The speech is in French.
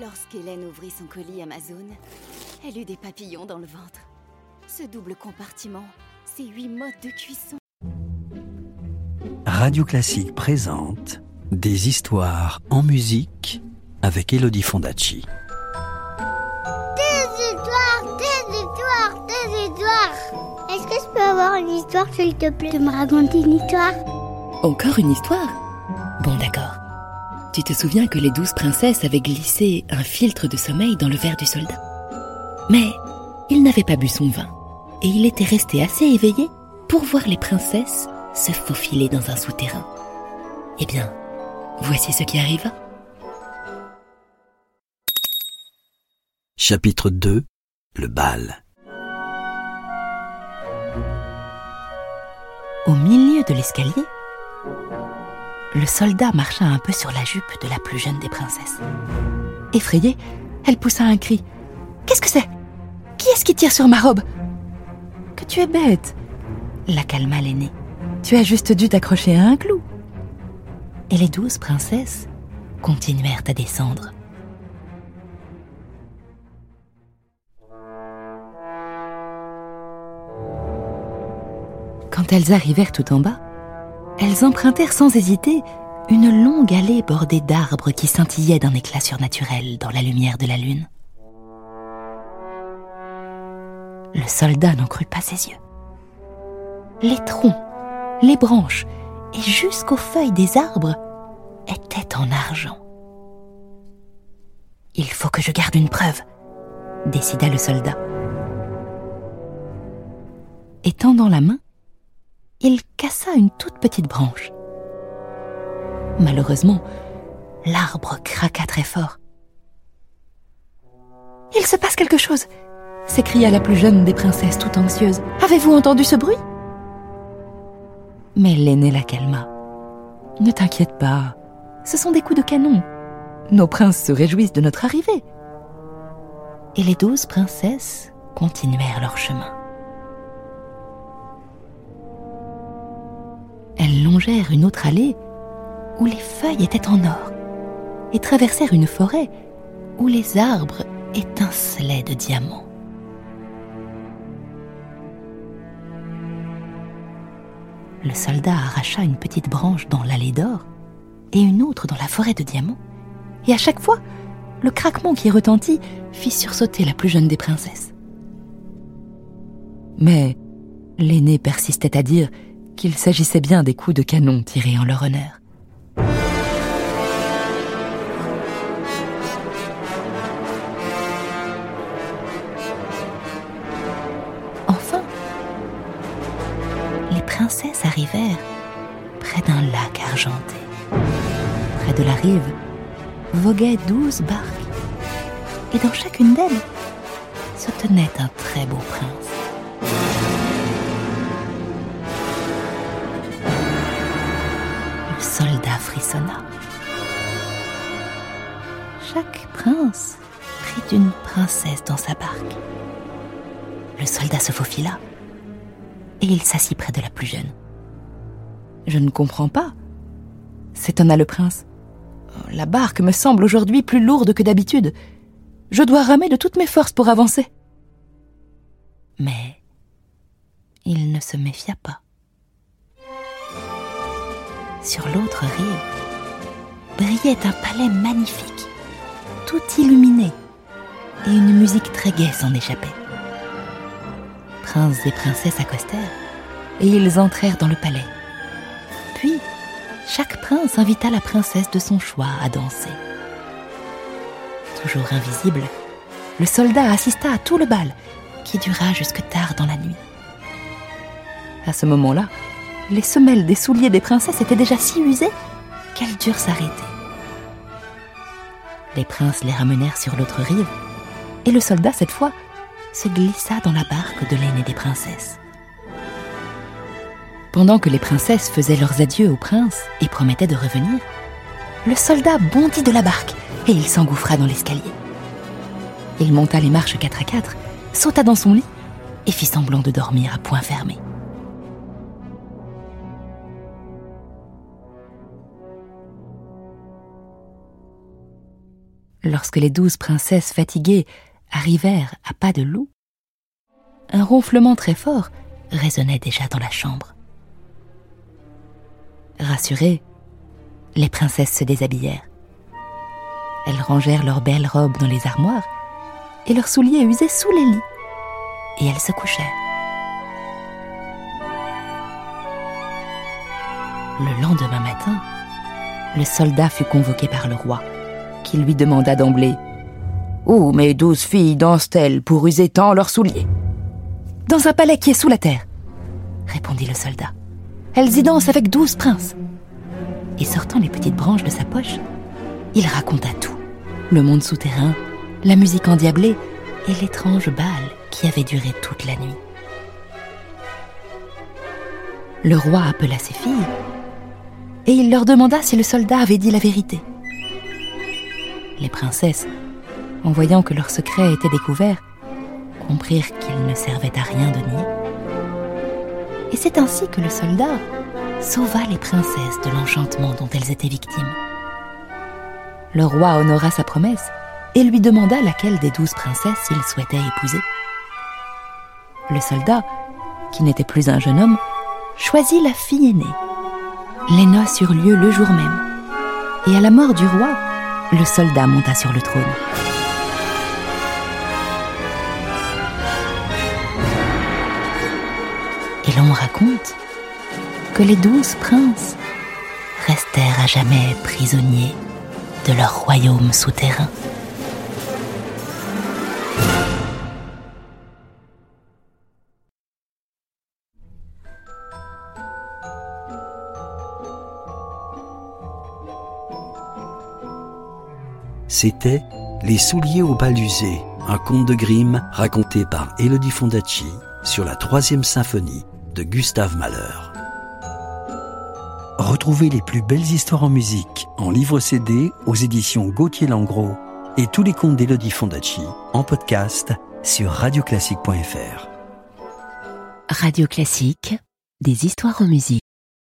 Lorsqu'Hélène ouvrit son colis Amazon, elle eut des papillons dans le ventre. Ce double compartiment, ces huit modes de cuisson. Radio Classique présente Des histoires en musique avec Elodie Fondacci. Des histoires, des histoires, des histoires. Est-ce que je peux avoir une histoire, s'il te plaît, de me raconter une histoire? Encore une histoire? Bon, d'accord. Tu te souviens que les douze princesses avaient glissé un filtre de sommeil dans le verre du soldat? Mais il n'avait pas bu son vin, et il était resté assez éveillé pour voir les princesses se faufiler dans un souterrain. Eh bien, voici ce qui arriva. Chapitre 2 Le bal. Au milieu de l'escalier, le soldat marcha un peu sur la jupe de la plus jeune des princesses. Effrayée, elle poussa un cri. Qu'est-ce que c'est? Qui est-ce qui tire sur ma robe? Que tu es bête la calma l'aînée. Tu as juste dû t'accrocher à un clou. Et les douze princesses continuèrent à descendre. Quand elles arrivèrent tout en bas, elles empruntèrent sans hésiter une longue allée bordée d'arbres qui scintillaient d'un éclat surnaturel dans la lumière de la lune. Le soldat n'en crut pas ses yeux. Les troncs, les branches et jusqu'aux feuilles des arbres étaient en argent. Il faut que je garde une preuve, décida le soldat. Et tendant la main, il cassa une toute petite branche. Malheureusement, l'arbre craqua très fort. Il se passe quelque chose s'écria la plus jeune des princesses tout anxieuse. Avez-vous entendu ce bruit? Mais l'aînée la calma. Ne t'inquiète pas, ce sont des coups de canon. Nos princes se réjouissent de notre arrivée. Et les douze princesses continuèrent leur chemin. Elles longèrent une autre allée où les feuilles étaient en or et traversèrent une forêt où les arbres étincelaient de diamants. Le soldat arracha une petite branche dans l'allée d'or et une autre dans la forêt de diamants, et à chaque fois, le craquement qui retentit fit sursauter la plus jeune des princesses. Mais l'aînée persistait à dire qu'il s'agissait bien des coups de canon tirés en leur honneur. Enfin, les princesses arrivèrent près d'un lac argenté. Près de la rive voguaient douze barques, et dans chacune d'elles se tenait un très beau prince. Soldat frissonna. Chaque prince prit une princesse dans sa barque. Le soldat se faufila et il s'assit près de la plus jeune. Je ne comprends pas, s'étonna le prince. La barque me semble aujourd'hui plus lourde que d'habitude. Je dois ramer de toutes mes forces pour avancer. Mais il ne se méfia pas. Sur l'autre rive brillait un palais magnifique, tout illuminé, et une musique très gaie s'en échappait. Princes et princesses accostèrent, et ils entrèrent dans le palais. Puis, chaque prince invita la princesse de son choix à danser. Toujours invisible, le soldat assista à tout le bal, qui dura jusque tard dans la nuit. À ce moment-là, les semelles des souliers des princesses étaient déjà si usées qu'elles durent s'arrêter. Les princes les ramenèrent sur l'autre rive, et le soldat, cette fois, se glissa dans la barque de l'aînée des princesses. Pendant que les princesses faisaient leurs adieux au prince et promettaient de revenir, le soldat bondit de la barque et il s'engouffra dans l'escalier. Il monta les marches quatre à quatre, sauta dans son lit et fit semblant de dormir à point fermé. Lorsque les douze princesses fatiguées arrivèrent à pas de loup, un ronflement très fort résonnait déjà dans la chambre. Rassurées, les princesses se déshabillèrent. Elles rangèrent leurs belles robes dans les armoires et leurs souliers usés sous les lits, et elles se couchèrent. Le lendemain matin, le soldat fut convoqué par le roi, qui lui demanda d'emblée Où mes douze filles dansent-elles pour user tant leurs souliers? Dans un palais qui est sous la terre, répondit le soldat. Elles y dansent avec douze princes. Et sortant les petites branches de sa poche, il raconta tout le monde souterrain, la musique endiablée et l'étrange bal qui avait duré toute la nuit. Le roi appela ses filles et il leur demanda si le soldat avait dit la vérité. Les princesses, en voyant que leur secret était découvert, comprirent qu'il ne servait à rien de nier. Et c'est ainsi que le soldat sauva les princesses de l'enchantement dont elles étaient victimes. Le roi honora sa promesse et lui demanda laquelle des douze princesses il souhaitait épouser. Le soldat, qui n'était plus un jeune homme, choisit la fille aînée les noces eurent lieu le jour même. Et à la mort du roi, le soldat monta sur le trône. Et l'on raconte que les douze princes restèrent à jamais prisonniers de leur royaume souterrain. C'était Les souliers au bal usé, un conte de Grimm raconté par Elodie Fondacci sur la troisième symphonie de Gustave Mahler. Retrouvez les plus belles histoires en musique en livre CD aux éditions Gauthier Langros et tous les contes d'Elodie Fondacci en podcast sur radioclassique.fr. Radio Classique, des histoires en musique.